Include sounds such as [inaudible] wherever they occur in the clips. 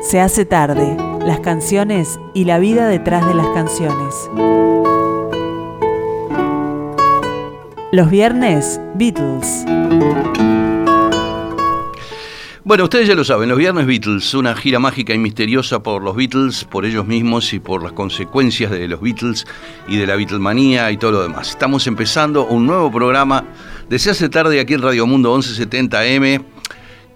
Se hace tarde, las canciones y la vida detrás de las canciones. Los viernes, Beatles. Bueno, ustedes ya lo saben, los viernes Beatles, una gira mágica y misteriosa por los Beatles, por ellos mismos y por las consecuencias de los Beatles y de la Beatlemanía y todo lo demás. Estamos empezando un nuevo programa de Se hace tarde aquí en Radio Mundo 1170M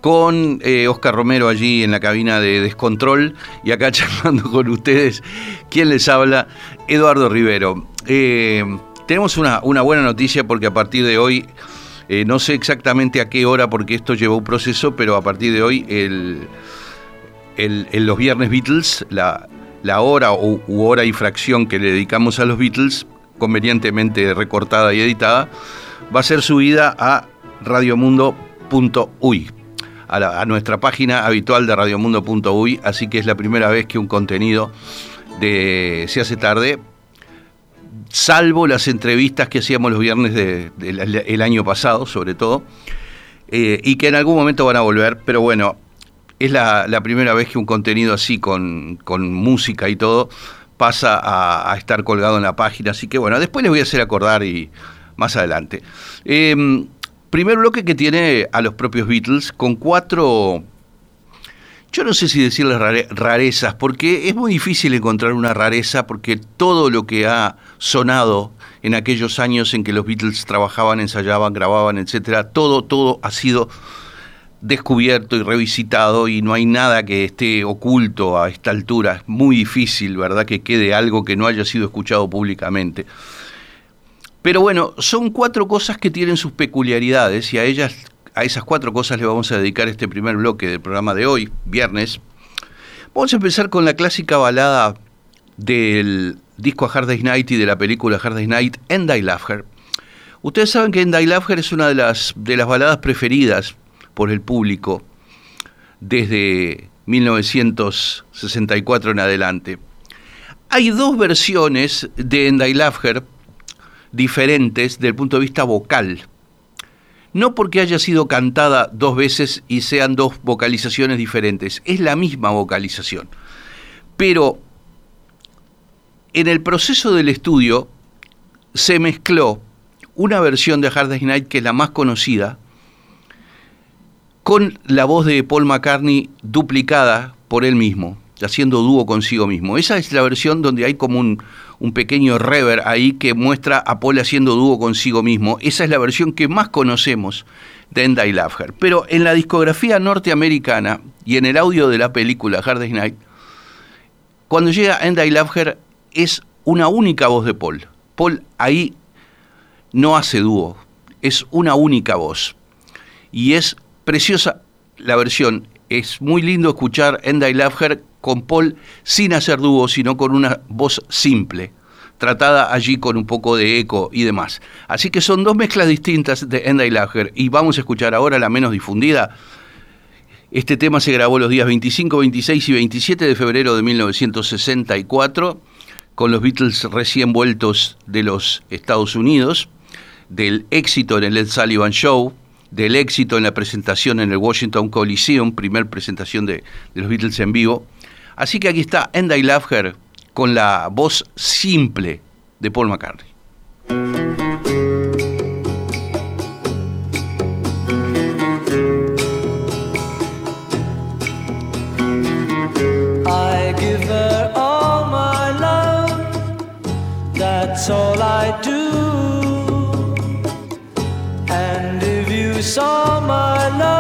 con eh, Oscar Romero allí en la cabina de Descontrol y acá [laughs] charlando con ustedes, ¿quién les habla? Eduardo Rivero. Eh, tenemos una, una buena noticia porque a partir de hoy eh, no sé exactamente a qué hora, porque esto llevó un proceso, pero a partir de hoy, el, los viernes Beatles, la, hora u, hora y fracción que le dedicamos a los Beatles, convenientemente recortada y editada, va a ser subida a radiomundo.uy, a, a nuestra página habitual de radiomundo.uy, así que es la primera vez que un contenido de Se hace tarde salvo las entrevistas que hacíamos los viernes del año pasado, sobre todo, eh, y que en algún momento van a volver, pero bueno, es la, primera vez que un contenido así, con, música y todo, pasa a, estar colgado en la página, así que bueno, después les voy a hacer acordar y más adelante. Em, primer bloque que tiene a los propios Beatles, con cuatro yo no sé si decirles rarezas, porque es muy difícil encontrar una rareza, porque todo lo que ha sonado en aquellos años en que los Beatles trabajaban, ensayaban, grababan, etcétera, todo, todo ha sido descubierto y revisitado y no hay nada que esté oculto a esta altura. Es muy difícil, ¿verdad?, que quede algo que no haya sido escuchado públicamente. Pero bueno, son cuatro cosas que tienen sus peculiaridades y a ellas a esas cuatro cosas le vamos a dedicar este primer bloque del programa de hoy, viernes. Vamos a empezar con la clásica balada del disco A Hard Day's Night y de la película Hard Day's Night, And I Love Her. Ustedes saben que And I Love Her es una de las, de las baladas preferidas por el público desde 1964 en adelante. Hay dos versiones de And I Love Her diferentes desde el punto de vista vocal no porque haya sido cantada dos veces y sean dos vocalizaciones diferentes, es la misma vocalización. Pero en el proceso del estudio se mezcló una versión de Hard Day's Night, que es la más conocida, con la voz de Paul McCartney duplicada por él mismo, haciendo dúo consigo mismo. Esa es la versión donde hay como un, pequeño rever ahí que muestra a Paul haciendo dúo consigo mismo. Esa es la versión que más conocemos de End I Love Her. Pero en la discografía norteamericana y en el audio de la película Hard Night, cuando llega End I Love Her es una única voz de Paul. Paul ahí no hace dúo, es una única voz. Y es preciosa la versión. Es muy lindo escuchar End I Love Her con Paul sin hacer dúo, sino con una voz simple, tratada allí con un poco de eco y demás. Así que son dos mezclas distintas de Enda y Lager y vamos a escuchar ahora la menos difundida. Este tema se grabó los días 25, 26 y 27 de febrero de 1964 con los Beatles recién vueltos de los Estados Unidos, del éxito en el Ed Sullivan Show, del éxito en la presentación en el Washington Coliseum, primer presentación de, de los Beatles en vivo, Así que aquí está And I Love Her con la voz simple de Paul McCartney. Saw my love,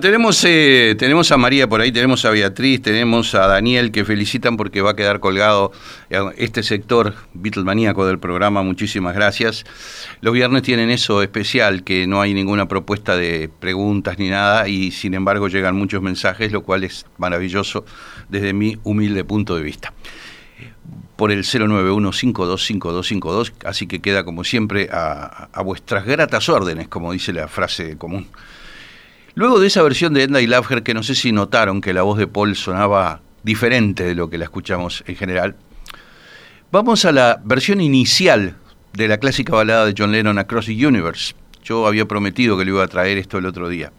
Tenemos, eh, tenemos a María por ahí, tenemos a Beatriz, tenemos a Daniel que felicitan porque va a quedar colgado este sector Beatlemaníaco del programa. Muchísimas gracias. Los viernes tienen eso especial, que no hay ninguna propuesta de preguntas ni nada y sin embargo llegan muchos mensajes, lo cual es maravilloso desde mi humilde punto de vista por el 091-525252, así que queda como siempre a vuestras gratas órdenes, como dice la frase común. Luego de esa versión de Edna y Laughter, que no sé si notaron que la voz de Paul sonaba diferente de lo que la escuchamos en general, vamos a la versión inicial de la clásica balada de John Lennon, Across the Universe. Yo había prometido que le iba a traer esto el otro día.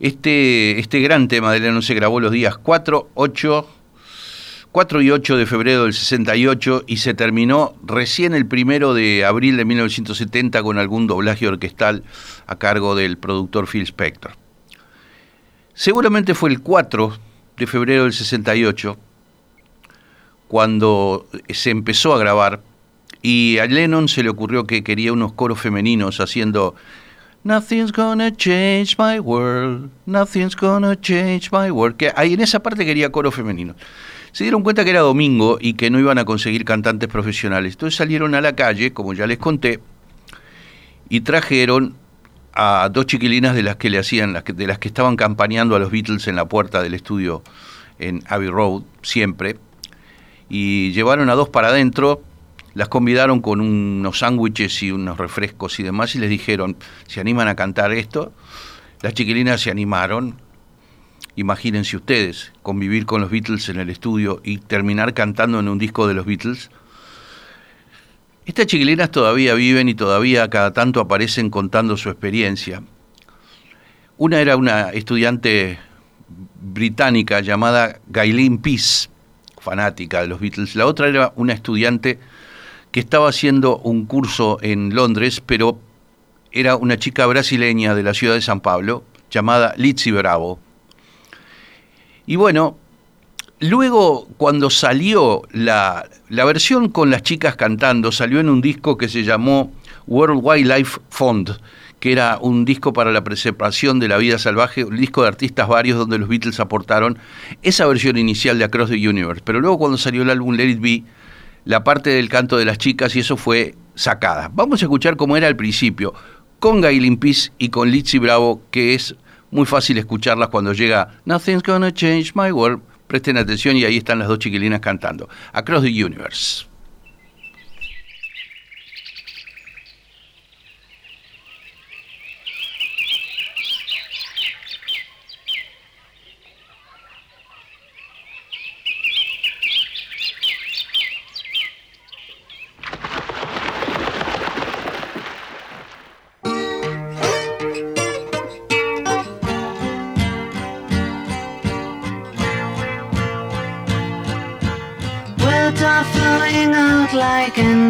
Este, este gran tema de Lennon se grabó los días 4, 8, 4 y 8 de febrero del 68 y se terminó recién el primero de abril de 1970 con algún doblaje orquestal a cargo del productor Phil Spector. Seguramente fue el 4 de febrero del 68 cuando se empezó a grabar y a Lennon se le ocurrió que quería unos coros femeninos haciendo Nothing's gonna change my world, nothing's gonna change my world. Que ahí en esa parte quería coros femeninos se dieron cuenta que era domingo y que no iban a conseguir cantantes profesionales. Entonces salieron a la calle, como ya les conté, y trajeron a dos chiquilinas de las que le hacían, de las que estaban campañando a los Beatles en la puerta del estudio en Abbey Road, siempre, y llevaron a dos para adentro, las convidaron con unos sándwiches y unos refrescos y demás, y les dijeron, ¿se animan a cantar esto? Las chiquilinas se animaron, Imagínense ustedes, convivir con los Beatles en el estudio y terminar cantando en un disco de los Beatles. Estas chiquilinas todavía viven y todavía cada tanto aparecen contando su experiencia. Una era una estudiante británica llamada Gailin Peace, fanática de los Beatles. La otra era una estudiante que estaba haciendo un curso en Londres, pero era una chica brasileña de la ciudad de San Pablo, llamada Lizzie Bravo. Y bueno, luego cuando salió la, la, versión con las chicas cantando, salió en un disco que se llamó World Wildlife Fund, que era un disco para la preservación de la vida salvaje, un disco de artistas varios donde los Beatles aportaron esa versión inicial de Across the Universe. Pero luego cuando salió el álbum Let It Be, la parte del canto de las chicas y eso fue sacada. Vamos a escuchar cómo era al principio, con Gailin Peace y con Lizzie Bravo, que es muy fácil escucharlas cuando llega Nothing's Gonna Change My World. Presten atención y ahí están las dos chiquilinas cantando. Across the Universe.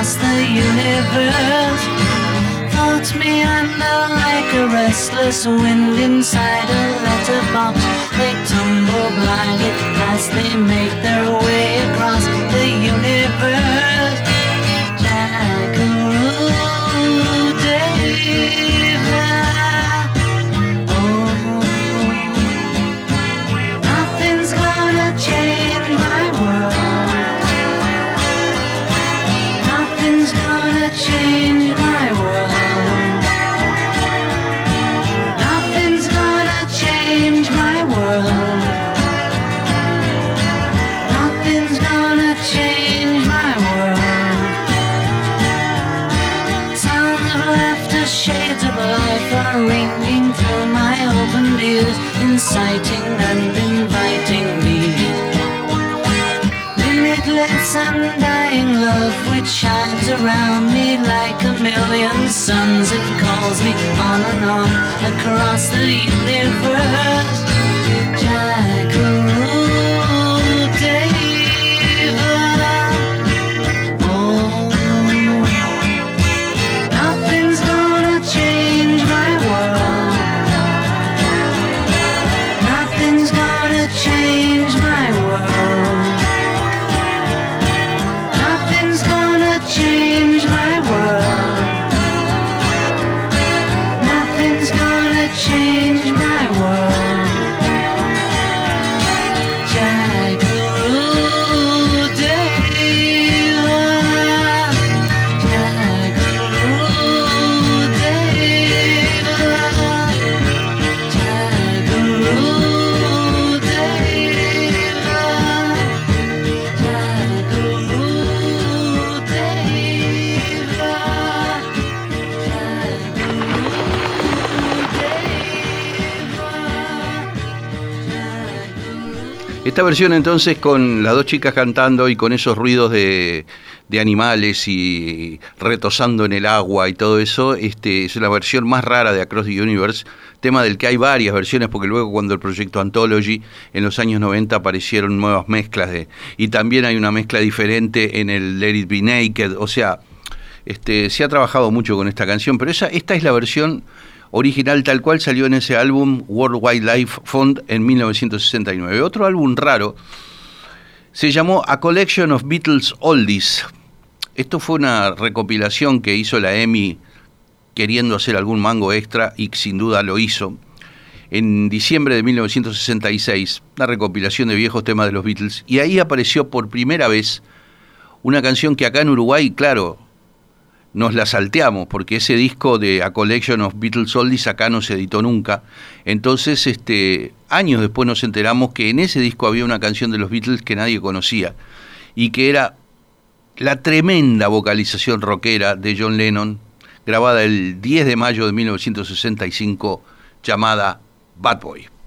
Across the universe. Thoughts meander like a restless wind inside a letterbox. They tumble blindly as they make their way across the universe. Suns. It calls me on and on across the universe. Esta versión entonces con las dos chicas cantando y con esos ruidos de, de animales y retosando en el agua y todo eso, este, es la versión más rara de Across the Universe, tema del que hay varias versiones porque luego cuando el proyecto Anthology en los años 90 aparecieron nuevas mezclas de y también hay una mezcla diferente en el Let It Be Naked, o sea, este, se ha trabajado mucho con esta canción, pero esa, esta es la versión original tal cual salió en ese álbum World Wildlife Fund en 1969. Otro álbum raro se llamó A Collection of Beatles Oldies. Esto fue una recopilación que hizo la EMI queriendo hacer algún mango extra y sin duda lo hizo. En diciembre de 1966, una recopilación de viejos temas de los Beatles, y ahí apareció por primera vez una canción que acá en Uruguay, claro, nos la salteamos, porque ese disco de A Collection of Beatles Oldies acá no se editó nunca. Entonces, este, años después nos enteramos que en ese disco había una canción de los Beatles que nadie conocía, y que era la tremenda vocalización rockera de John Lennon, grabada el 10 de mayo de 1965, llamada Bad Boy.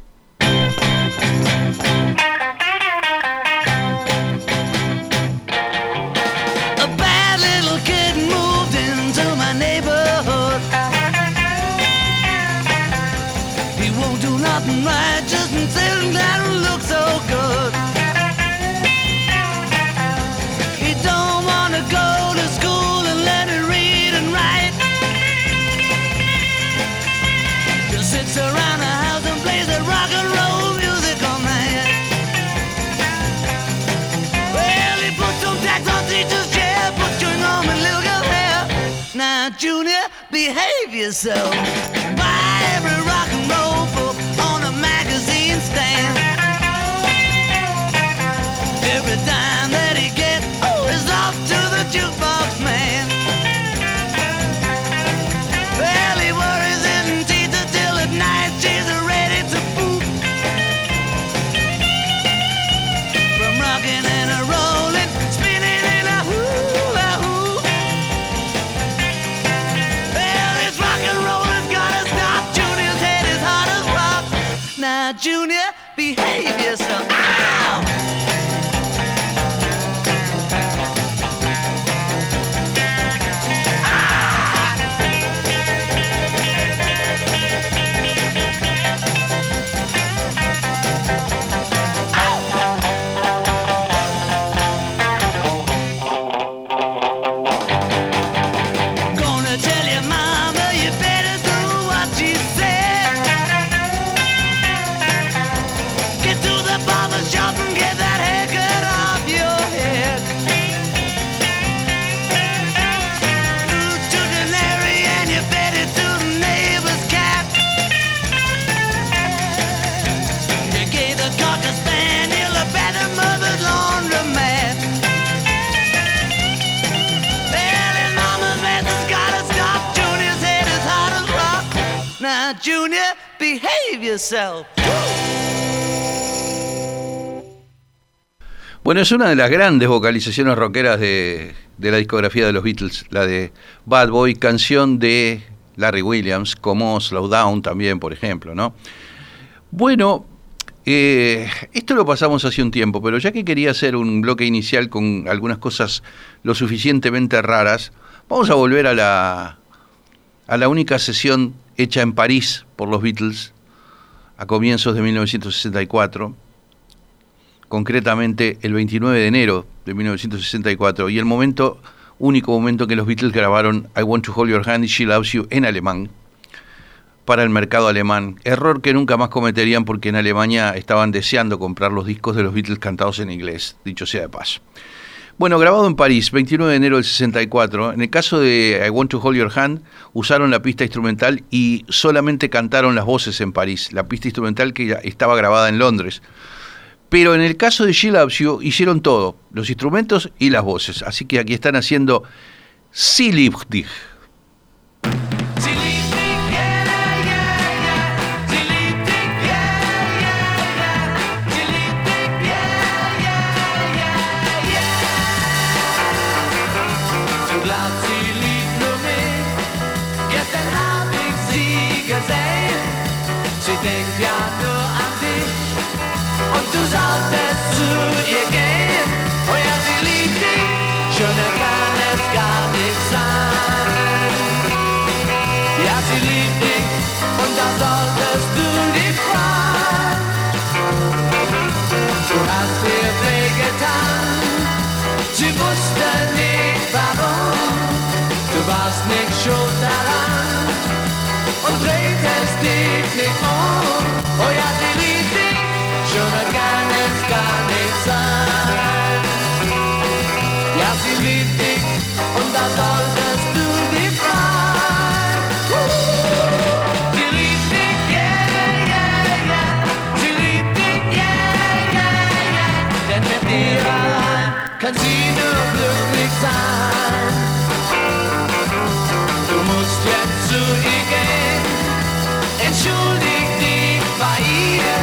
Yourself. Buy Behave yourself. Bueno, es una de las grandes vocalizaciones rockeras de, de la discografía de los Beatles, la de Bad Boy, canción de Larry Williams, como Slow Down también, por ejemplo, ¿no? Bueno, eh, esto lo pasamos hace un tiempo, pero ya que quería hacer un bloque inicial con algunas cosas lo suficientemente raras, vamos a volver a la, a la única sesión hecha en París por los Beatles a comienzos de 1964, concretamente el 29 de enero de 1964, y el momento, único momento que los Beatles grabaron I Want to Hold Your Hand She Loves You en alemán para el mercado alemán. Error que nunca más cometerían porque en Alemania estaban deseando comprar los discos de los Beatles cantados en inglés, dicho sea de paso. Bueno, grabado en París, 29 de enero del 64. En el caso de I Want to Hold Your Hand, usaron la pista instrumental y solamente cantaron las voces en París, la pista instrumental que estaba grabada en Londres. Pero en el caso de She Loves You, hicieron todo, los instrumentos y las voces. Así que aquí están haciendo. Sie dir allein kann sie nur glücklich sein. Du musst jetzt zu ihr gehen, entschuldig dich bei ihr.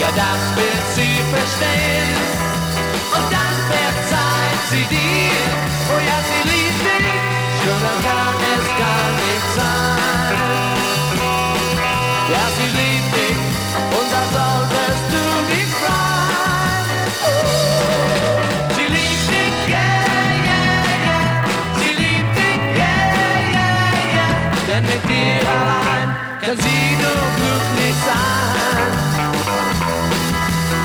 Ja, das wird sie verstehen. Und dann verzeiht sie dir. Oh ja, sie liebt sie nur glücklich sein.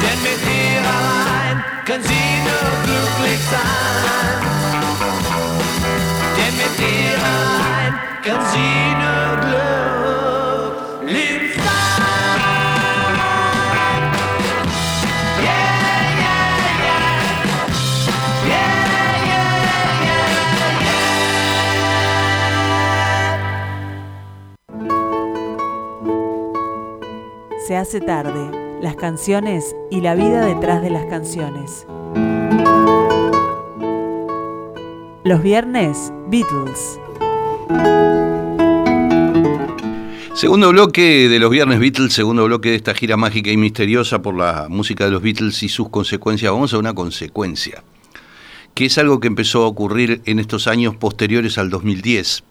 Denn mit dir allein kann sie nur glücklich sein. Denn mit dir allein kann sie nur glücklich hace tarde, las canciones y la vida detrás de las canciones. Los viernes, Beatles. Segundo bloque de los Viernes Beatles, segundo bloque de esta gira mágica y misteriosa por la música de los Beatles y sus consecuencias. Vamos a una consecuencia, que es algo que empezó a ocurrir en estos años posteriores al 2010,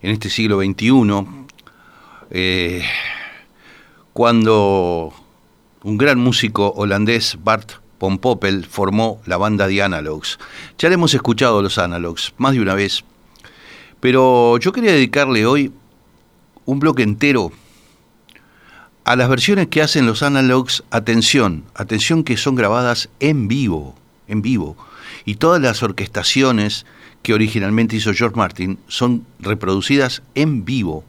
en este siglo XXI, eh, cuando un gran músico holandés, Bart von Poppel, formó la banda de Analogs. Ya le hemos escuchado los Analogs más de una vez, pero yo quería dedicarle hoy un bloque entero a las versiones que hacen los analogs, atención, atención que son grabadas en vivo, en vivo. Y todas las orquestaciones que originalmente hizo George Martin son reproducidas en vivo.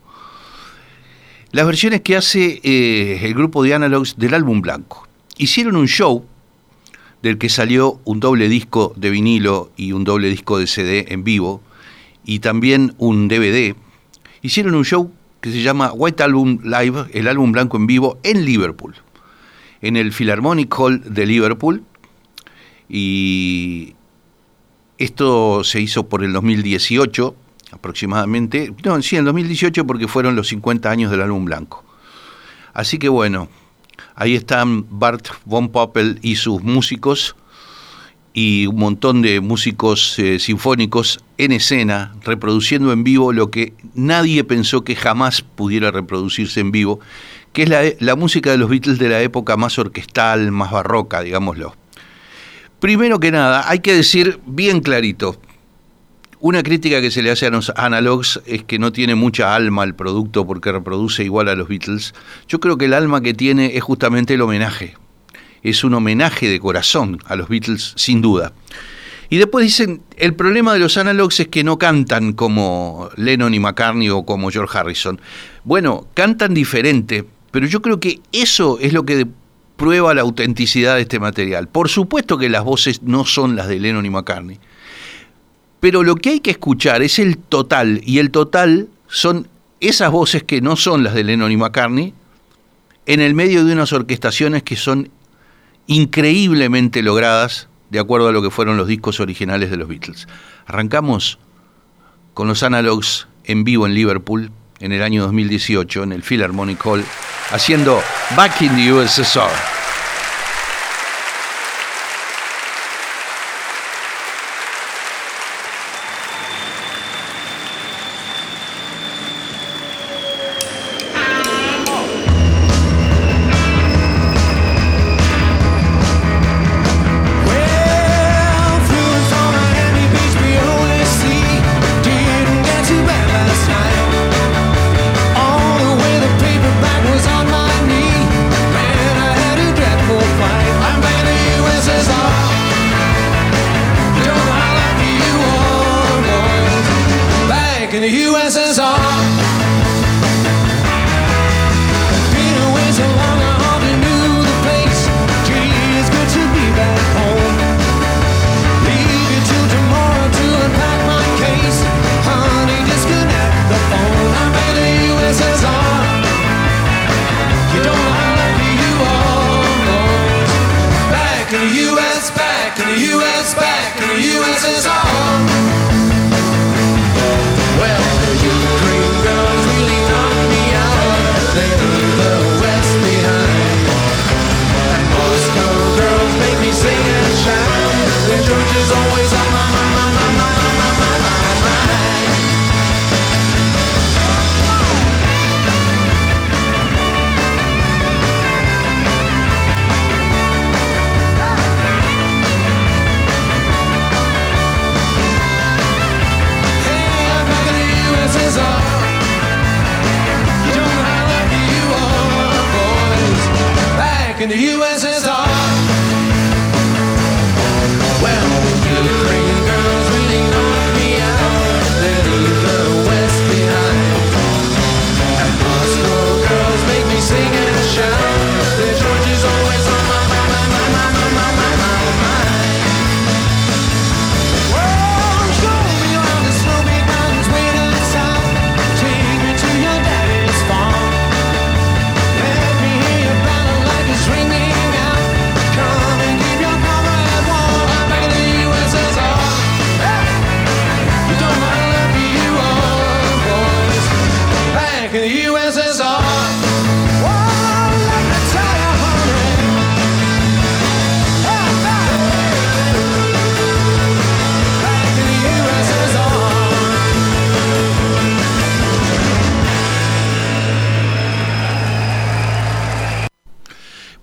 Las versiones que hace eh, el grupo de analogs del álbum blanco. Hicieron un show del que salió un doble disco de vinilo y un doble disco de CD en vivo y también un DVD. Hicieron un show que se llama White Album Live, el álbum blanco en vivo, en Liverpool, en el Philharmonic Hall de Liverpool. Y esto se hizo por el 2018 aproximadamente. No, sí, en el 2018 porque fueron los 50 años del álbum blanco. Así que bueno, ahí están Bart von Poppel y sus músicos y un montón de músicos eh, sinfónicos en escena, reproduciendo en vivo lo que nadie pensó que jamás pudiera reproducirse en vivo, que es la, la música de los Beatles de la época más orquestal, más barroca, digámoslo. Primero que nada, hay que decir bien clarito, una crítica que se le hace a los analogs es que no tiene mucha alma el producto porque reproduce igual a los Beatles. Yo creo que el alma que tiene es justamente el homenaje. Es un homenaje de corazón a los Beatles, sin duda. Y después dicen, el problema de los analogs es que no cantan como Lennon y McCartney o como George Harrison. Bueno, cantan diferente, pero yo creo que eso es lo que prueba la autenticidad de este material. Por supuesto que las voces no son las de Lennon y McCartney, pero lo que hay que escuchar es el total, y el total son esas voces que no son las de Lennon y McCartney, en el medio de unas orquestaciones que son increíblemente logradas de acuerdo a lo que fueron los discos originales de los Beatles. Arrancamos con los analogs en vivo en Liverpool en el año 2018 en el Philharmonic Hall haciendo Back in the USSR.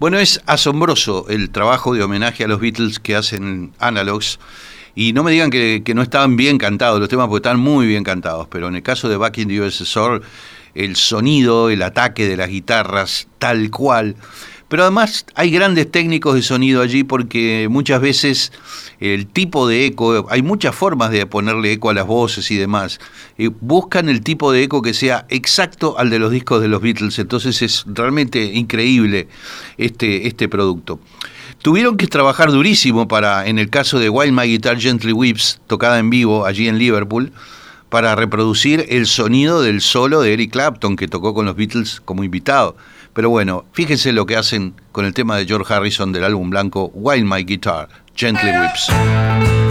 Bueno, es asombroso el trabajo de homenaje a los Beatles que hacen Analogs. Y no me digan que, no estaban bien cantados los temas, porque están muy bien cantados. Pero en el caso de Back in the USSR, el sonido, el ataque de las guitarras, tal cual. Pero además hay grandes técnicos de sonido allí porque muchas veces el tipo de eco, hay muchas formas de ponerle eco a las voces y demás. Buscan el tipo de eco que sea exacto al de los discos de los Beatles, entonces es realmente increíble este, este producto. Tuvieron que trabajar durísimo para, en el caso de While My Guitar Gently Weeps, tocada en vivo allí en Liverpool, para reproducir el sonido del solo de Eric Clapton, que tocó con los Beatles como invitado. Pero bueno, fíjense lo que hacen con el tema de George Harrison del álbum blanco While My Guitar Gently Weeps.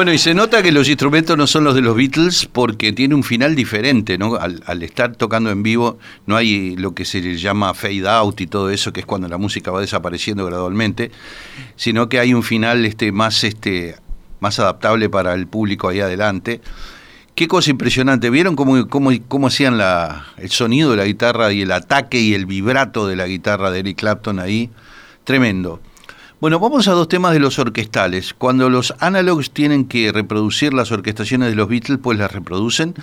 Bueno, y se nota que los instrumentos no son los de los Beatles porque tiene un final diferente, ¿no? Al, al estar tocando en vivo no hay lo que se llama fade out y todo eso, que es cuando la música va desapareciendo gradualmente, sino que hay un final este, más, este, más adaptable para el público ahí adelante. Qué cosa impresionante. ¿Vieron cómo, cómo, cómo hacían la, el sonido de la guitarra y el ataque y el vibrato de la guitarra de Eric Clapton ahí? Tremendo. Bueno, vamos a dos temas de los orquestales. Cuando los analogs tienen que reproducir las orquestaciones de los Beatles, pues las reproducen.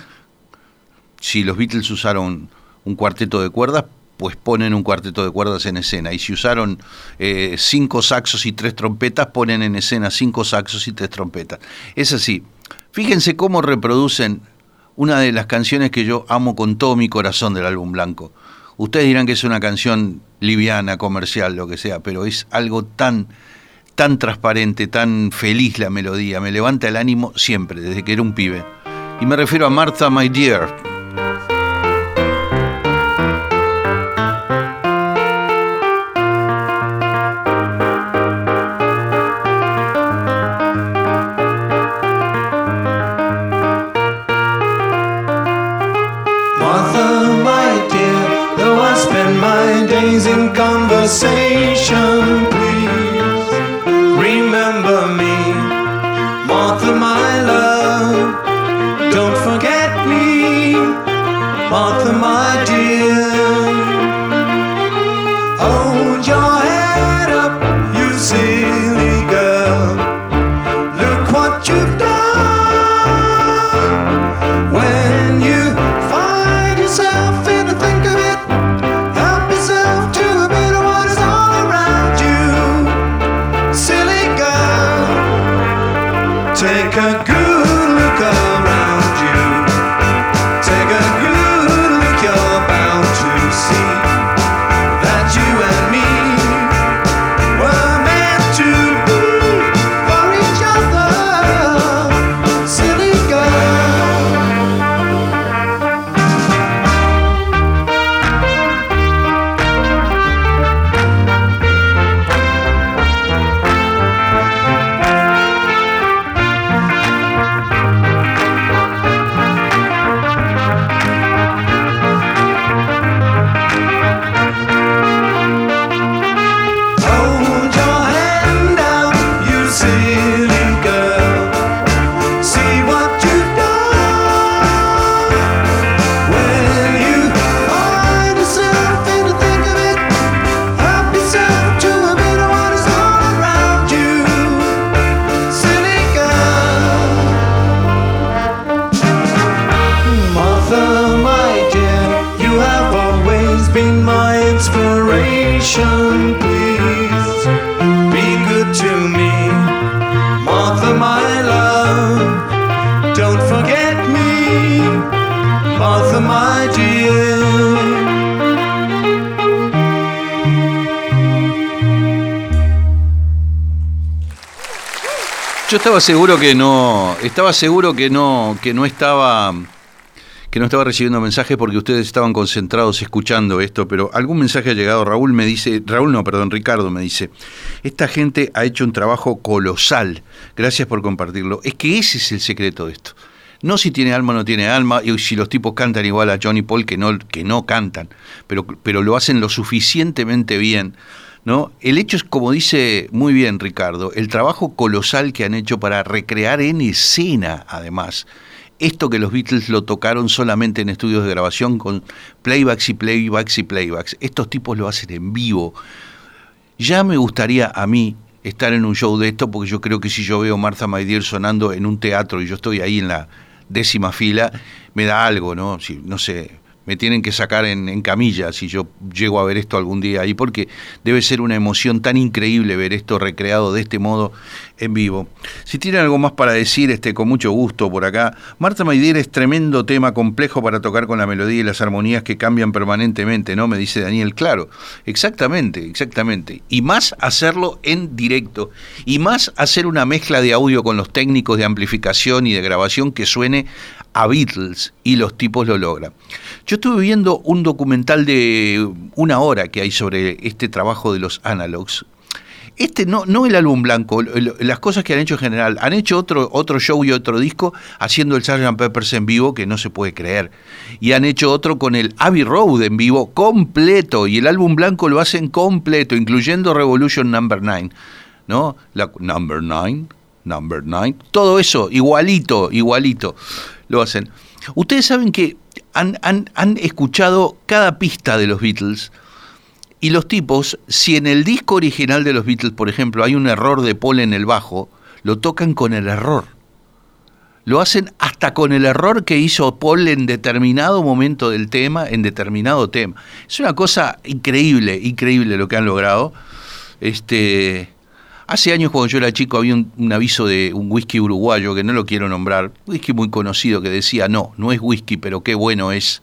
Si los Beatles usaron un cuarteto de cuerdas, pues ponen un cuarteto de cuerdas en escena. Y si usaron eh, cinco saxos y tres trompetas, ponen en escena cinco saxos y tres trompetas. Es así. Fíjense cómo reproducen una de las canciones que yo amo con todo mi corazón del álbum blanco. Ustedes dirán que es una canción liviana, comercial, lo que sea, pero es algo tan, tan transparente, tan feliz la melodía. Me levanta el ánimo siempre, desde que era un pibe. Y me refiero a Martha, My Dear. Yo estaba seguro que no, estaba seguro que no, que no estaba, que no estaba recibiendo mensajes porque ustedes estaban concentrados escuchando esto, pero algún mensaje ha llegado. Raúl me dice, Raúl no, perdón, Ricardo me dice, esta gente ha hecho un trabajo colosal. Gracias por compartirlo. Es que ese es el secreto de esto. No si tiene alma o no tiene alma, y si los tipos cantan igual a Johnny Paul que no, que no cantan, pero, pero lo hacen lo suficientemente bien. ¿No? El hecho es, como dice muy bien Ricardo, el trabajo colosal que han hecho para recrear en escena, además, esto que los Beatles lo tocaron solamente en estudios de grabación con playbacks y playbacks y playbacks. Estos tipos lo hacen en vivo. Ya me gustaría a mí estar en un show de esto, porque yo creo que si yo veo Martha My sonando en un teatro y yo estoy ahí en la décima fila, me da algo, ¿no? Si, no sé, me tienen que sacar en, camilla si yo llego a ver esto algún día ahí, porque debe ser una emoción tan increíble ver esto recreado de este modo en vivo. Si tienen algo más para decir, este, con mucho gusto por acá. Marta Maidier es tremendo tema complejo para tocar con la melodía y las armonías que cambian permanentemente, ¿no? Me dice Daniel, claro, exactamente, exactamente. Y más hacerlo en directo, y más hacer una mezcla de audio con los técnicos de amplificación y de grabación que suene a Beatles y los tipos lo logran. Yo estuve viendo un documental de una hora que hay sobre este trabajo de los analogs. Este no, no el álbum blanco, las cosas que han hecho en general. Han hecho otro, otro show y otro disco haciendo el Sgt. Peppers en vivo que no se puede creer. Y han hecho otro con el Abbey Road en vivo completo. Y el álbum blanco lo hacen completo, incluyendo Revolution Number 9. ¿No? La, number 9, Number 9. Todo eso, igualito, igualito. Lo hacen. Ustedes saben que han, han- han escuchado cada pista de los Beatles. Y los tipos, si en el disco original de los Beatles, por ejemplo, hay un error de Paul en el bajo, lo tocan con el error. Lo hacen hasta con el error que hizo Paul en determinado momento del tema, en determinado tema. Es una cosa increíble, increíble lo que han logrado. Este, hace años cuando yo era chico había un, aviso de un whisky uruguayo que no lo quiero nombrar, whisky muy conocido que decía, no, no es whisky, pero qué bueno es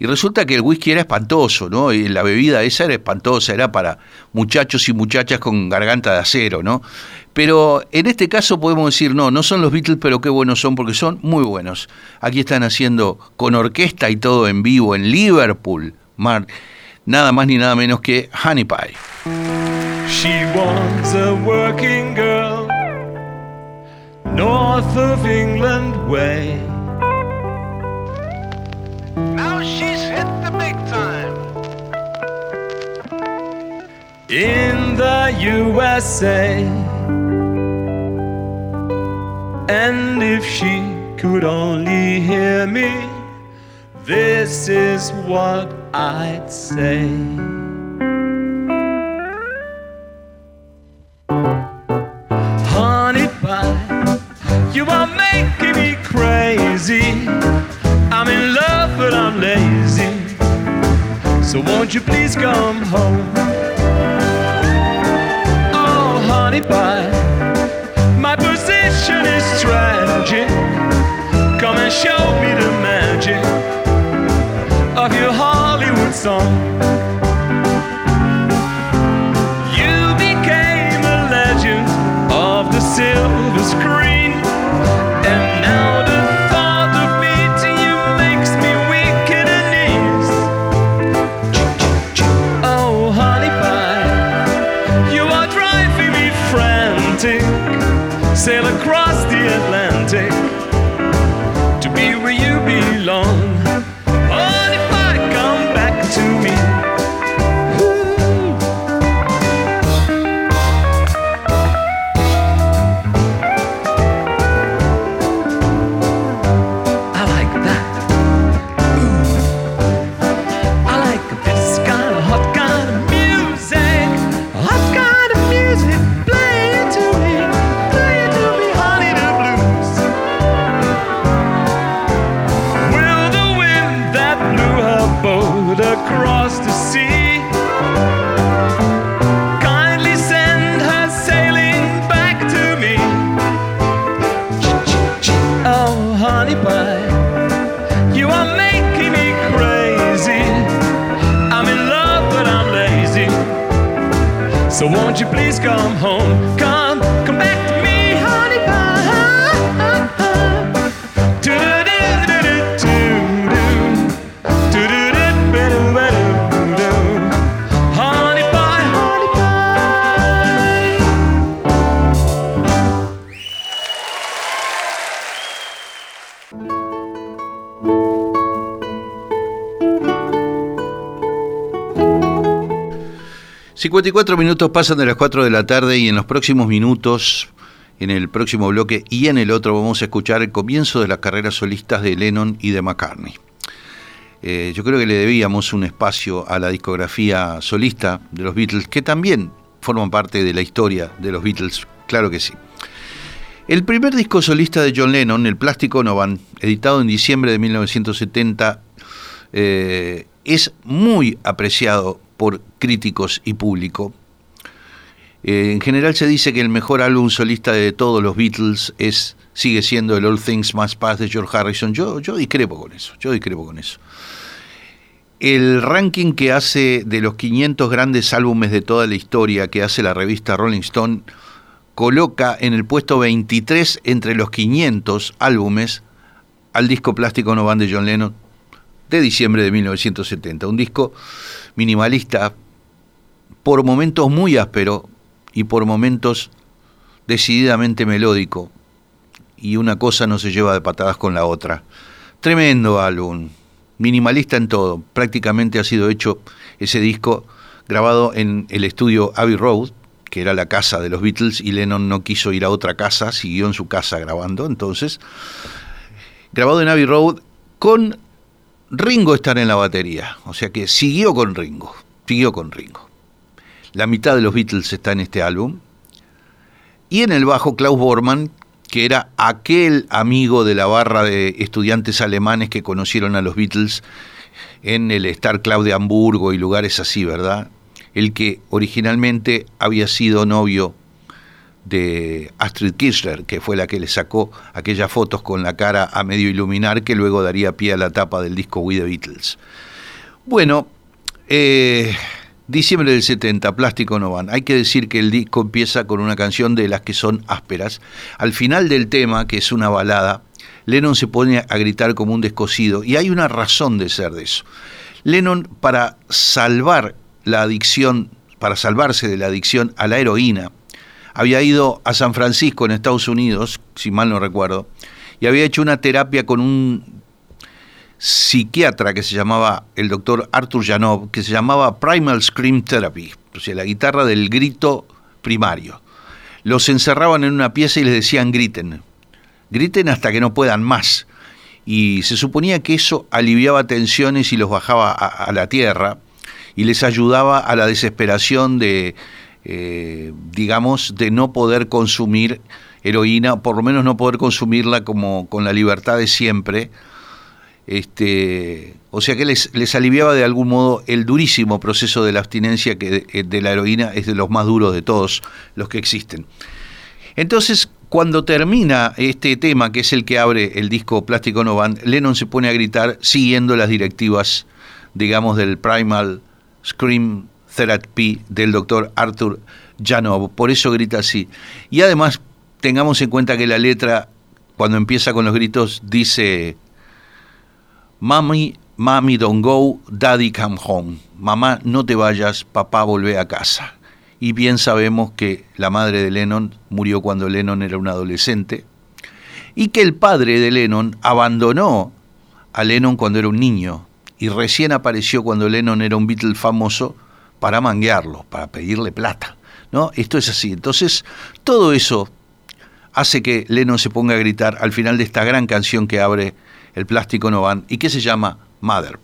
Y resulta que el whisky era espantoso, ¿no? Y la bebida esa era espantosa, era para muchachos y muchachas con garganta de acero, ¿no? Pero en este caso podemos decir, no, no son los Beatles, pero qué buenos son, porque son muy buenos. Aquí están haciendo con orquesta y todo en vivo en Liverpool, Mar- nada más ni nada menos que Honey Pie. She was a working girl, north of England way. Now she's hit the big time. in the USA. And if she could only hear me, this is what I'd say. You are making me crazy. I'm in love, but I'm lazy. So won't you please come home? Oh, honey pie, my position is tragic. Come and show me the magic of your Hollywood song. Boat across the sea kindly send her sailing back to me? Oh, honey pie. You are making me crazy. I'm in love, but I'm lazy. So won't you please come home? 54 minutos pasan de las 4 de la tarde y en los próximos minutos, en el próximo bloque y en el otro, vamos a escuchar el comienzo de las carreras solistas de Lennon y de McCartney. Eh, yo creo que le debíamos un espacio a la discografía solista de los Beatles, que también forman parte de la historia de los Beatles, claro que sí. El primer disco solista de John Lennon, El Plástico Novan, editado en diciembre de 1970, eh, es muy apreciado por críticos y público. Eh, en general se dice que el mejor álbum solista de todos los Beatles es sigue siendo el All Things Must Pass de George Harrison. Yo, yo discrepo con eso, yo discrepo con eso. El ranking que hace de los 500 grandes álbumes de toda la historia que hace la revista Rolling Stone coloca en el puesto 23 entre los 500 álbumes al disco Plástico No Van de John Lennon de diciembre de 1970. Un disco minimalista, por momentos muy áspero y por momentos decididamente melódico. Y una cosa no se lleva de patadas con la otra. Tremendo álbum, minimalista en todo. Prácticamente ha sido hecho ese disco grabado en el estudio Abbey Road, que era la casa de los Beatles, y Lennon no quiso ir a otra casa, siguió en su casa grabando. Entonces, grabado en Abbey Road con Ringo estar en la batería. O sea que siguió con Ringo, siguió con Ringo. La mitad de los Beatles está en este álbum. Y en el bajo Klaus Bormann, que era aquel amigo de la barra de estudiantes alemanes que conocieron a los Beatles en el Star Club de Hamburgo y lugares así, ¿verdad? El que originalmente había sido novio de Astrid Kirchner, que fue la que le sacó aquellas fotos con la cara a medio iluminar que luego daría pie a la tapa del disco We the Beatles. Bueno, eh, diciembre del 70, Plástico no van. Hay que decir que el disco empieza con una canción de las que son ásperas. Al final del tema, que es una balada, Lennon se pone a gritar como un descosido y hay una razón de ser de eso. Lennon, para salvar la adicción, para salvarse de la adicción a la heroína, había ido a San Francisco en Estados Unidos, si mal no recuerdo, y había hecho una terapia con un psiquiatra que se llamaba el doctor Arthur Janov, que se llamaba Primal Scream Therapy, o sea, la guitarra del grito primario. Los encerraban en una pieza y les decían griten, griten hasta que no puedan más. Y se suponía que eso aliviaba tensiones y los bajaba a, a la tierra y les ayudaba a la desesperación de, eh, digamos, de no poder consumir heroína, por lo menos no poder consumirla como con la libertad de siempre. Este, o sea que les, les aliviaba de algún modo el durísimo proceso de la abstinencia que de, de la heroína es de los más duros de todos los que existen. Entonces, cuando termina este tema, que es el que abre el disco Plástico No Lennon se pone a gritar siguiendo las directivas, digamos, del Primal Scream Therapy del doctor Arthur Janov. Por eso grita así. Y además, tengamos en cuenta que la letra, cuando empieza con los gritos, dice, Mami, mami, don't go, daddy come home. Mamá, no te vayas, papá, volvé a casa. Y bien sabemos que la madre de Lennon murió cuando Lennon era un adolescente y que el padre de Lennon abandonó a Lennon cuando era un niño y recién apareció cuando Lennon era un Beatle famoso para manguearlo, para pedirle plata. ¿no? Esto es así. Entonces, todo eso hace que Lennon se ponga a gritar al final de esta gran canción que abre el plástico no van y que se llama Mother.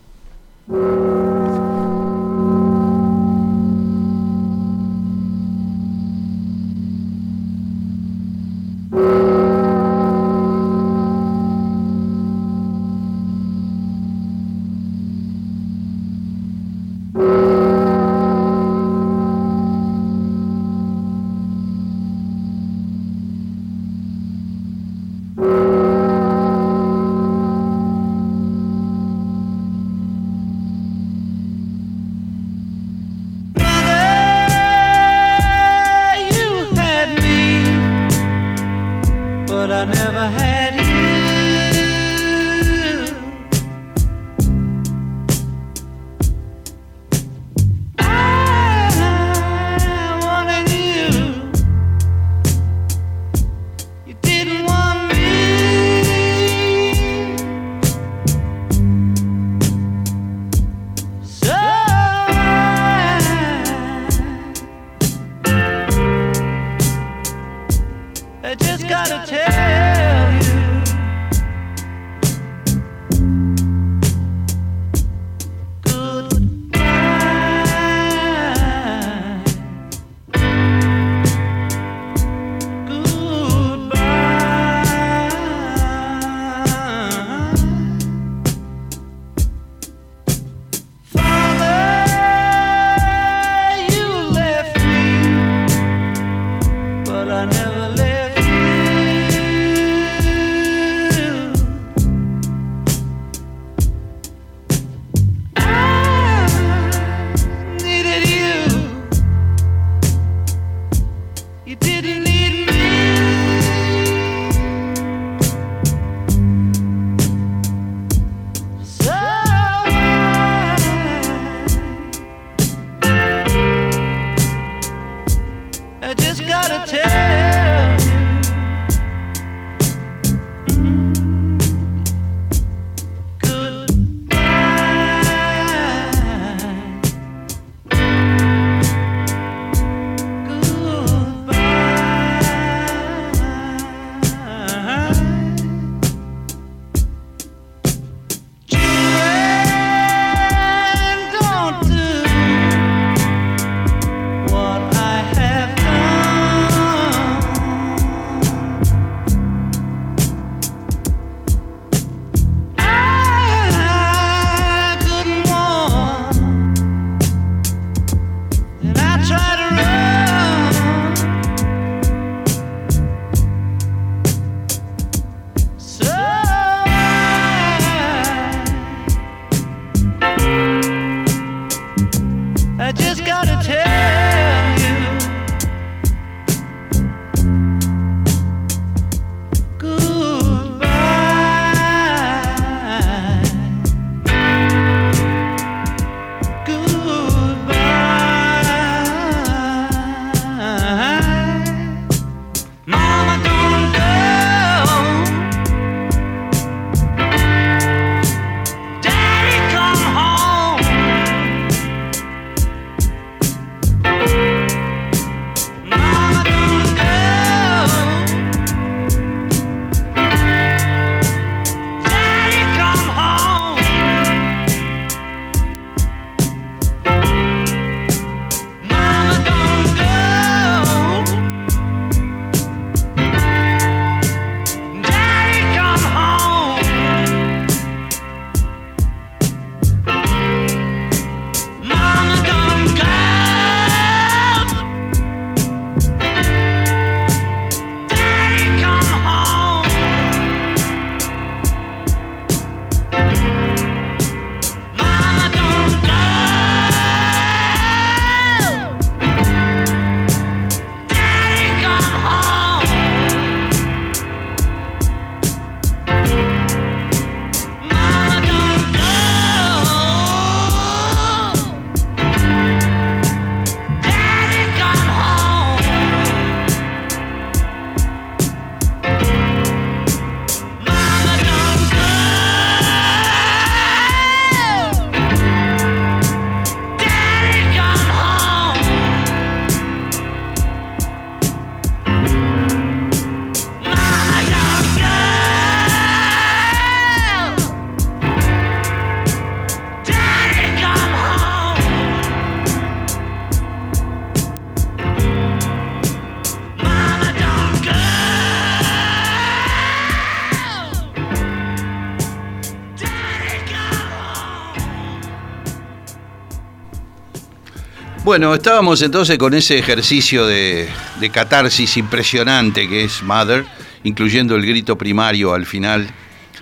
Bueno, estábamos entonces con ese ejercicio de, catarsis impresionante que es Mother, incluyendo el grito primario al final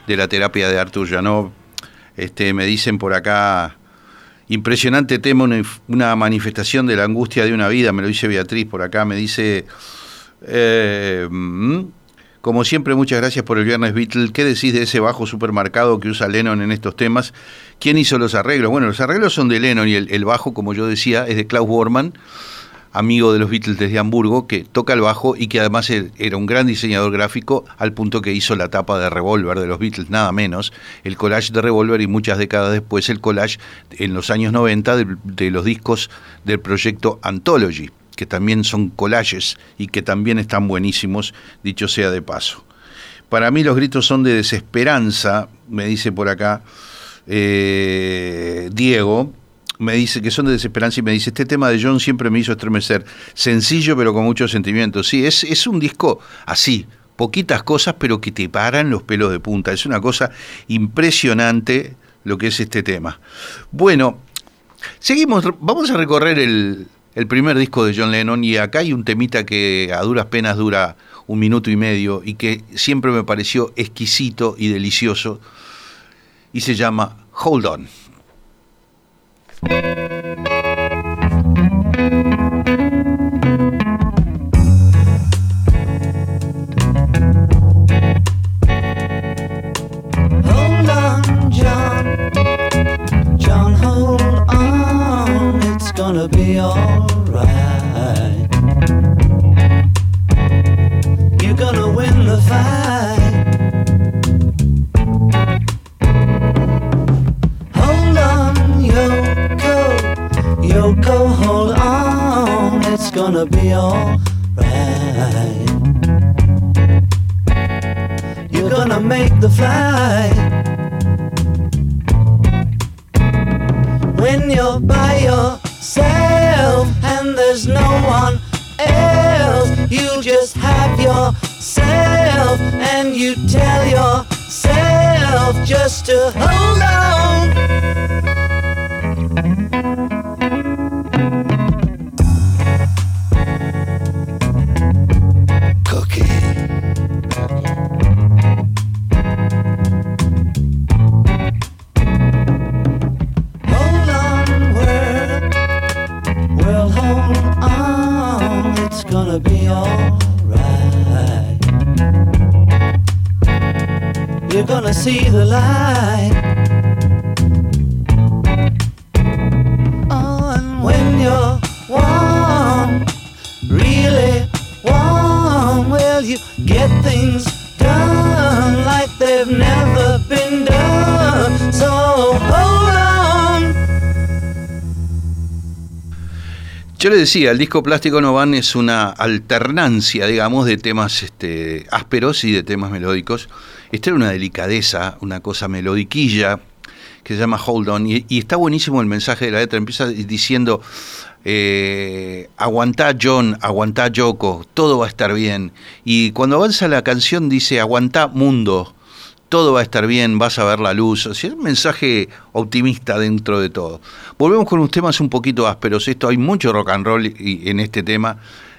de la terapia de Artur Janov. Este, me dicen por acá, impresionante tema, una, una manifestación de la angustia de una vida, me lo dice Beatriz por acá, me dice, eh, mm, como siempre, muchas gracias por el Viernes Beatle. ¿Qué decís de ese bajo supermercado que usa Lennon en estos temas? ¿Quién hizo los arreglos? Bueno, los arreglos son de Lennon y el, bajo, como yo decía, es de Klaus Bormann, amigo de los Beatles desde Hamburgo, que toca el bajo y que además er- era un gran diseñador gráfico al punto que hizo la tapa de Revolver de los Beatles, nada menos, el collage de Revolver y muchas décadas después el collage en los años 90 de, de los discos del proyecto Anthology, que también son collages y que también están buenísimos, dicho sea de paso. Para mí los gritos son de desesperanza, me dice por acá eh, Diego, me dice que son de desesperanza y me dice, este tema de John siempre me hizo estremecer, sencillo pero con mucho sentimiento. Sí, es, es un disco así, poquitas cosas pero que te paran los pelos de punta. Es una cosa impresionante lo que es este tema. Bueno, seguimos, vamos a recorrer el, el primer disco de John Lennon y acá hay un temita que a duras penas dura un minuto y medio y que siempre me pareció exquisito y delicioso y se llama Hold On. Hold on, decía, el disco Plástico No Van es una alternancia, digamos, de temas este, ásperos y de temas melódicos. Esta era una delicadeza, una cosa melodiquilla que se llama Hold On. Y, está buenísimo el mensaje de la letra. Empieza diciendo, eh, aguantá John, aguantá Yoko, todo va a estar bien. Y cuando avanza la canción dice, aguantá mundo, todo va a estar bien, vas a ver la luz. O sea, es un mensaje optimista dentro de todo. Volvemos con unos temas un poquito ásperos. Esto hay mucho rock and roll y- en este tema.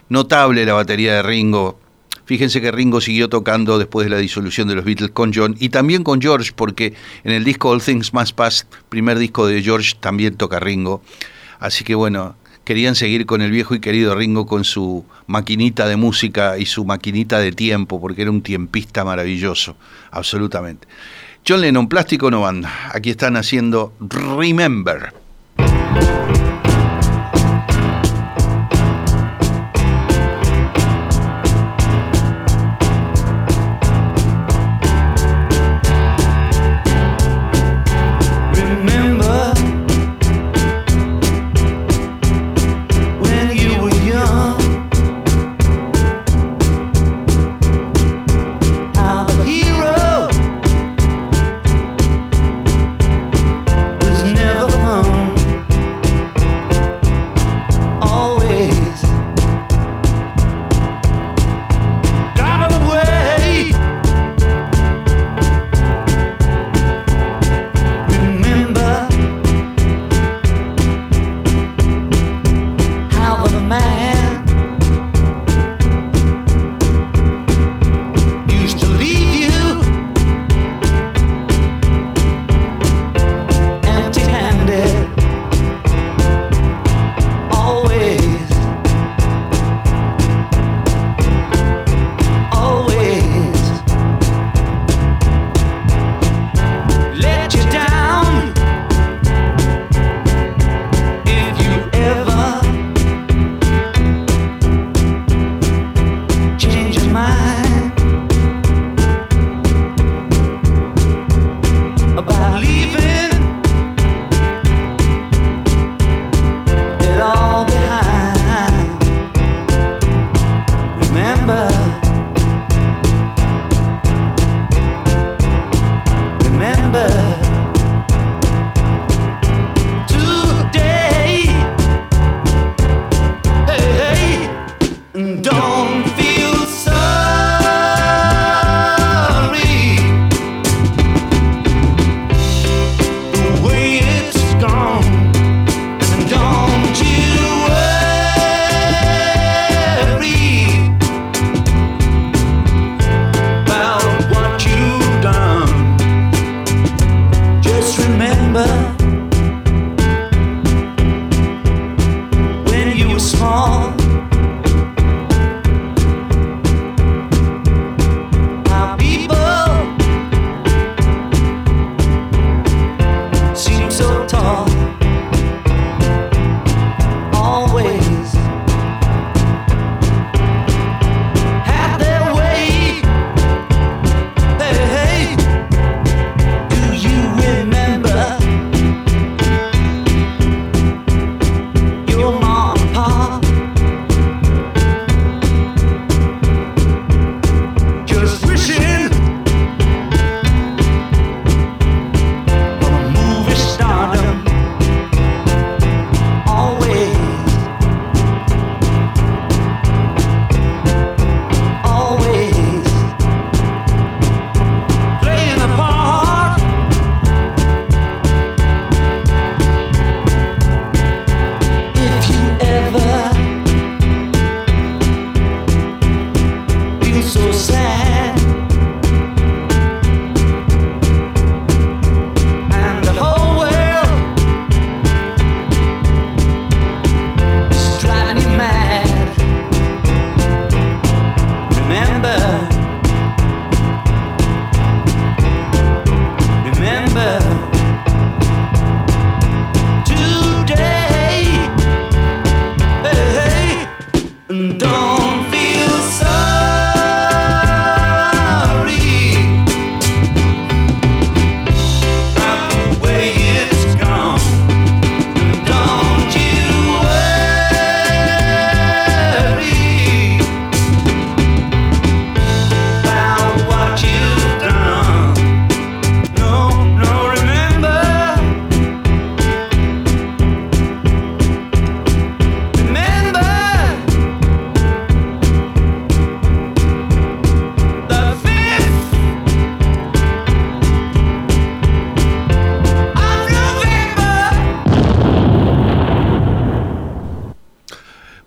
Notable la batería de Ringo. Fíjense que Ringo siguió tocando después de la disolución de los Beatles con John y también con George, porque en el disco All Things Must Pass, primer disco de George, también toca Ringo. Así que bueno, querían seguir con el viejo y querido Ringo con su maquinita de música y su maquinita de tiempo, porque era un tiempista maravilloso, absolutamente. John Lennon, Plástico No Banda. Aquí están haciendo Remember. Remember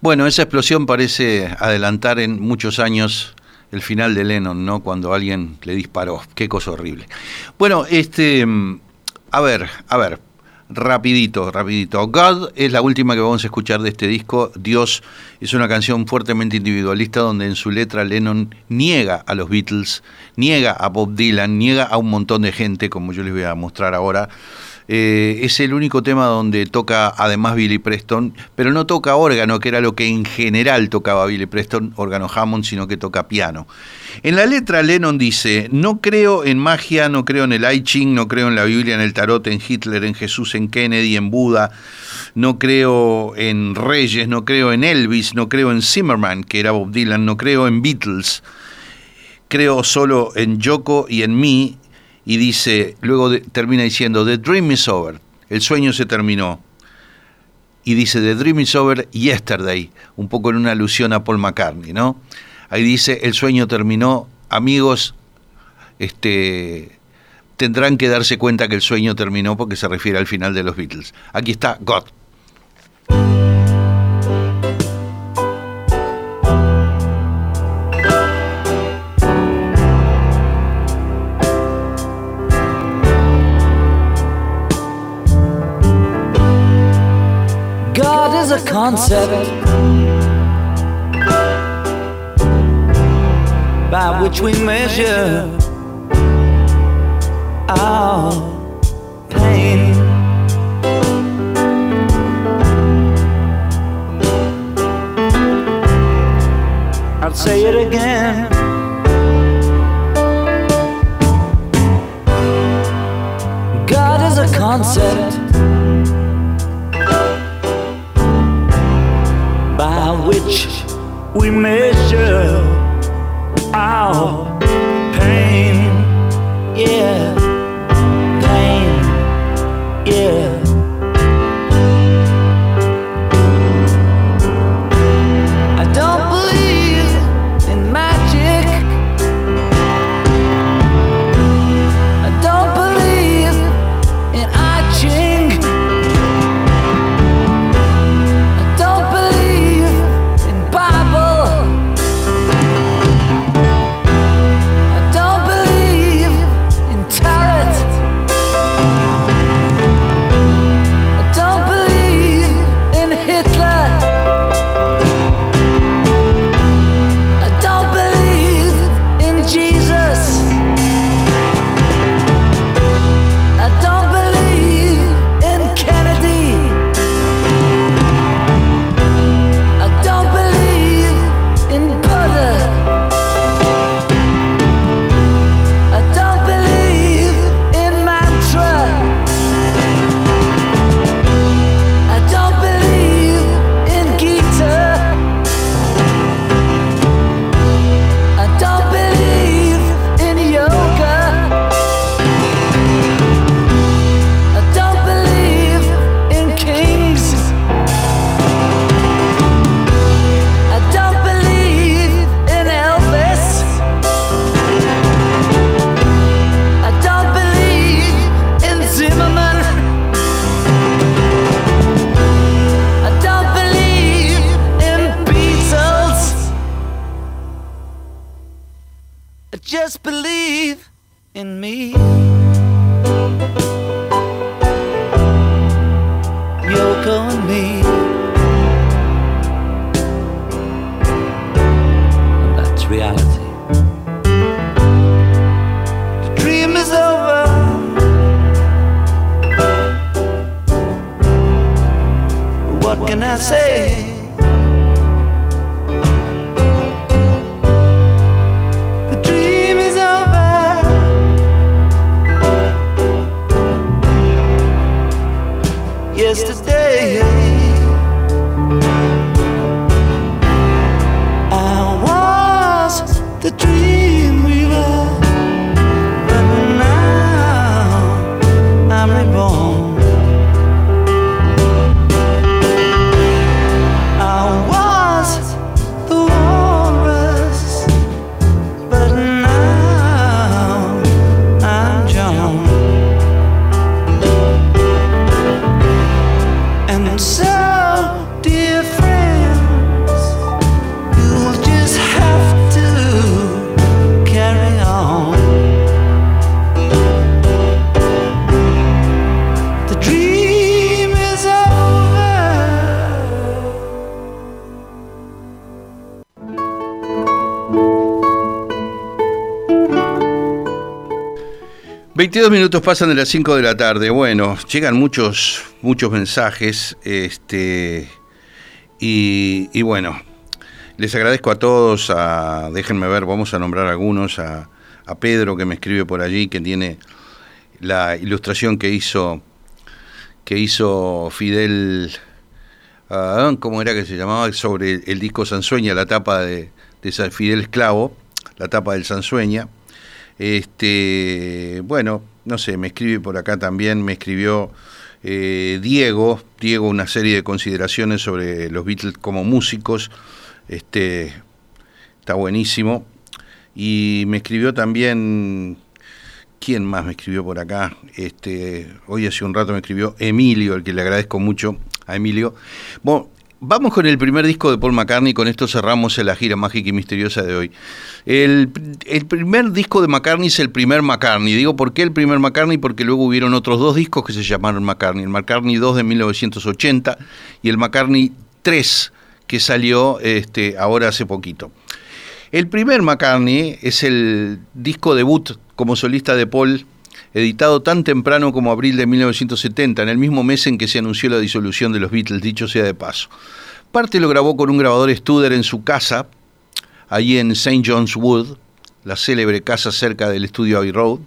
Bueno, esa explosión parece adelantar en muchos años el final de Lennon, ¿no? Cuando alguien le disparó. Qué cosa horrible. Bueno, este. mm, A ver, a ver. Rapidito, rapidito. God es la última que vamos a escuchar de este disco. Dios es una canción fuertemente individualista donde en su letra Lennon niega a los Beatles, niega a Bob Dylan, niega a un montón de gente, como yo les voy a mostrar ahora. Eh, es el único tema donde toca además Billy Preston, pero no toca órgano, que era lo que en general tocaba Billy Preston, órgano Hammond, sino que toca piano. En la letra Lennon dice, no creo en magia, no creo en el I Ching, no creo en la Biblia, en el tarot, en Hitler, en Jesús, en Kennedy, en Buda, no creo en Reyes, no creo en Elvis, no creo en Zimmerman, que era Bob Dylan, no creo en Beatles, creo solo en Yoko y en mí, y dice, luego termina diciendo, The dream is over, el sueño se terminó. Y dice, The dream is over yesterday, un poco en una alusión a Paul McCartney, ¿no? Ahí dice, el sueño terminó, amigos, este, tendrán que darse cuenta que el sueño terminó porque se refiere al final de los Beatles. Aquí está God. Concept by which we measure our pain. I'll say it again. God is a concept we measure our pain. Yeah, 22 minutos pasan de las 5 de la tarde. Bueno, llegan muchos, muchos mensajes. Este, y, y bueno, les agradezco a todos. A, déjenme ver, vamos a nombrar algunos. A, Pedro que me escribe por allí, que tiene la ilustración que hizo, que hizo Fidel. ah, ¿Cómo era que se llamaba? Sobre el, disco Sansueña, la tapa de, Fidel Esclavo, la tapa del Sansueña. Este, bueno, no sé, me escribe por acá también, me escribió eh, Diego, Diego una serie de consideraciones sobre los Beatles como músicos, este, está buenísimo. Y me escribió también, ¿quién más me escribió por acá? Este, hoy hace un rato me escribió Emilio, al que le agradezco mucho a Emilio. Bueno, Vamos con el primer disco de Paul McCartney, con esto cerramos la gira mágica y misteriosa de hoy. El, primer disco de McCartney es el primer McCartney. Digo, ¿por qué el primer McCartney? Porque luego hubieron otros dos discos que se llamaron McCartney. El McCartney 2 de 1980 y el McCartney 3 que salió este, ahora hace poquito. El primer McCartney es el disco debut como solista de Paul editado tan temprano como abril de 1970, en el mismo mes en que se anunció la disolución de los Beatles, dicho sea de paso. Parte lo grabó con un grabador Studer en su casa, allí en St. John's Wood, la célebre casa cerca del estudio Abbey Road.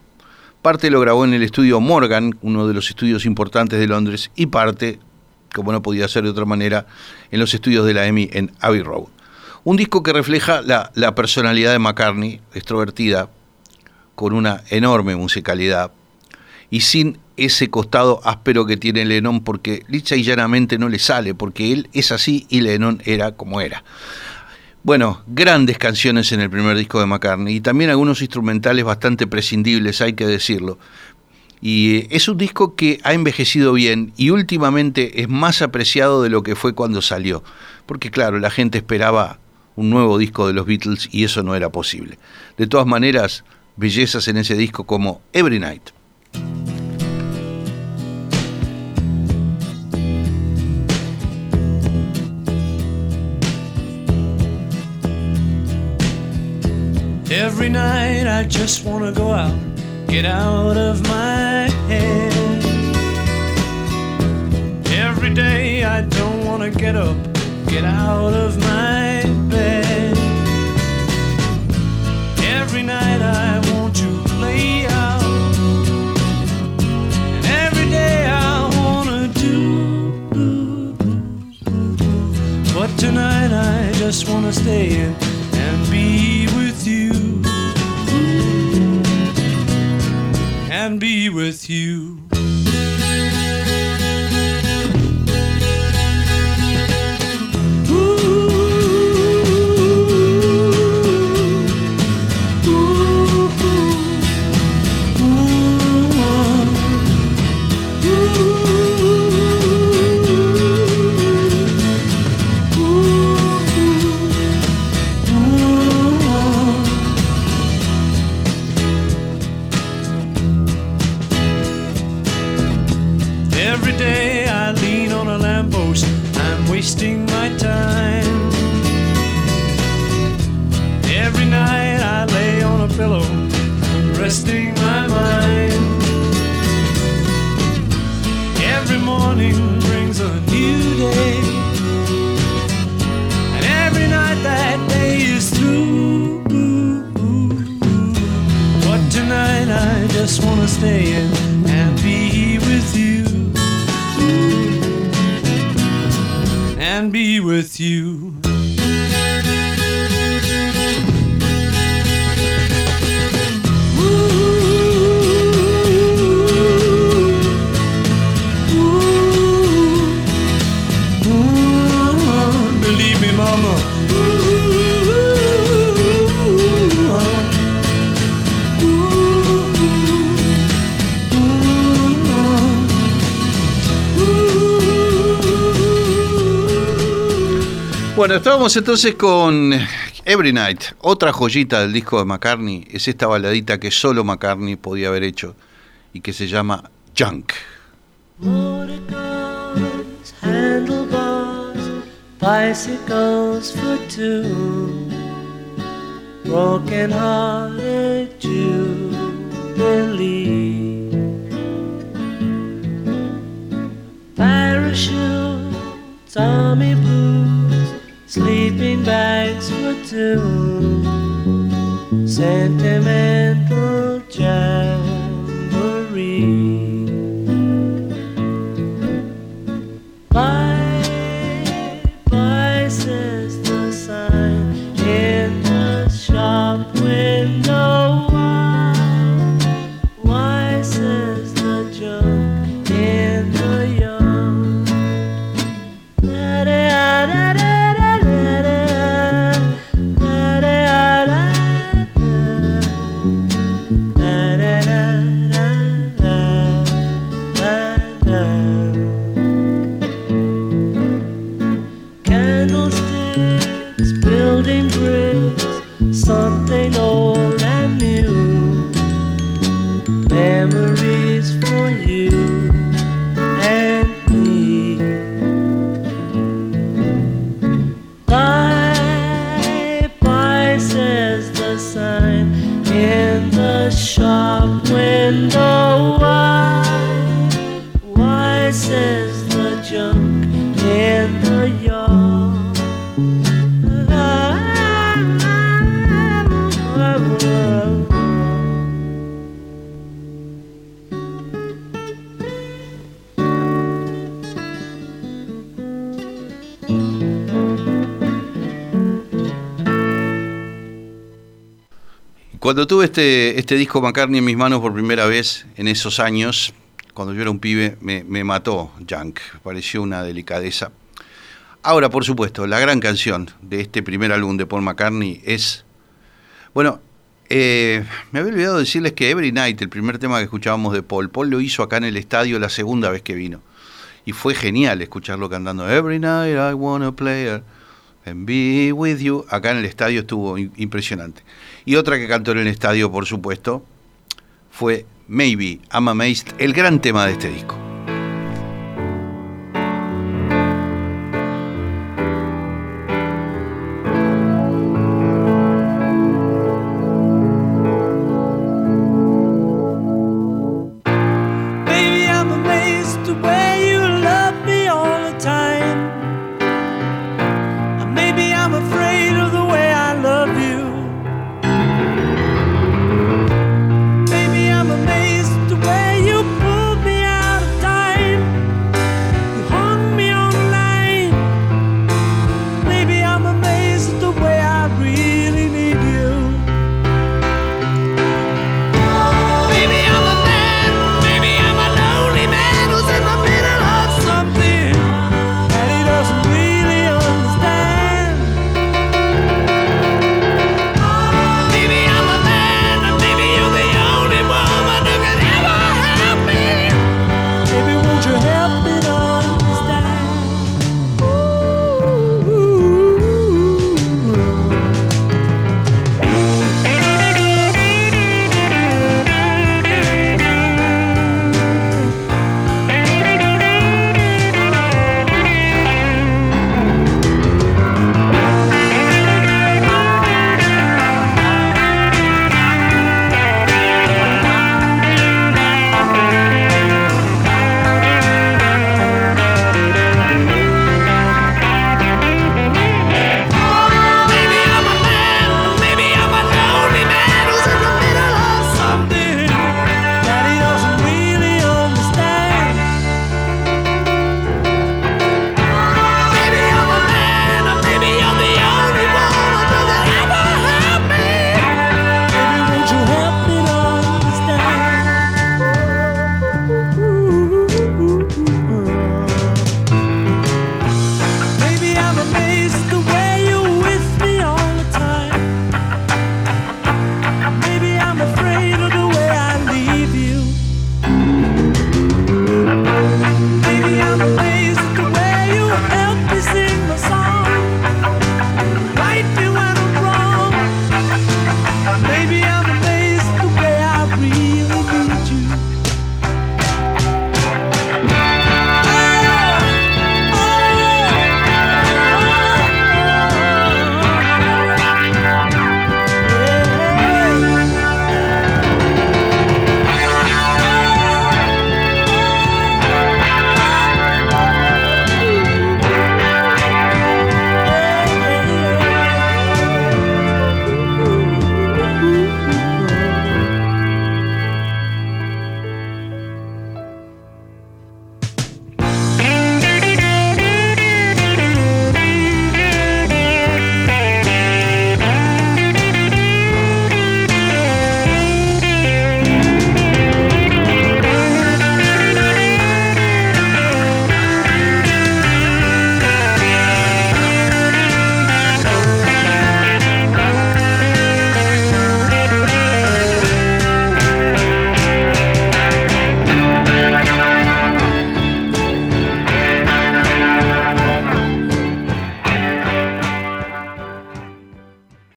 Parte lo grabó en el estudio Morgan, uno de los estudios importantes de Londres, y parte, como no podía ser de otra manera, en los estudios de la EMI en Abbey Road. Un disco que refleja la, la personalidad de McCartney, extrovertida, con una enorme musicalidad y sin ese costado áspero que tiene Lennon porque lisa y llanamente no le sale, porque él es así y Lennon era como era. Bueno, grandes canciones en el primer disco de McCartney y también algunos instrumentales bastante prescindibles, hay que decirlo. Y eh, es un disco que ha envejecido bien y últimamente es más apreciado de lo que fue cuando salió. Porque claro, la gente esperaba un nuevo disco de los Beatles y eso no era posible. De todas maneras, bellezas en ese disco como Every Night. Every night I just wanna go out, get out of my head. Every day I don't wanna get up, get out of my bed. Tonight I just wanna stay in and be with you. And be with you. Resting my mind. Every morning brings a new day, and every night that day is through. But tonight I just wanna stay in and be with you. And be with you. Bueno, estábamos entonces con Every Night, otra joyita del disco de McCartney. Es esta baladita que solo McCartney podía haber hecho y que se llama Junk. Motorcars, handlebars, bicycles for two, broken hearted jubilee. Parachutes, army blues, sleeping bags for two, sentimental jamboree. Window. Why, why, says the junk in the yard. Cuando tuve este, este disco McCartney en mis manos por primera vez en esos años, cuando yo era un pibe, me, mató Junk. Pareció una delicadeza. Ahora, por supuesto, la gran canción de este primer álbum de Paul McCartney es. Bueno, eh, me había olvidado decirles que Every Night, el primer tema que escuchábamos de Paul, Paul lo hizo acá en el estadio la segunda vez que vino. Y fue genial escucharlo cantando Every Night I Wanna Play and Be With You. Acá en el estadio estuvo impresionante. Y otra que cantó en el estadio, por supuesto, fue Maybe I'm Amazed, el gran tema de este disco.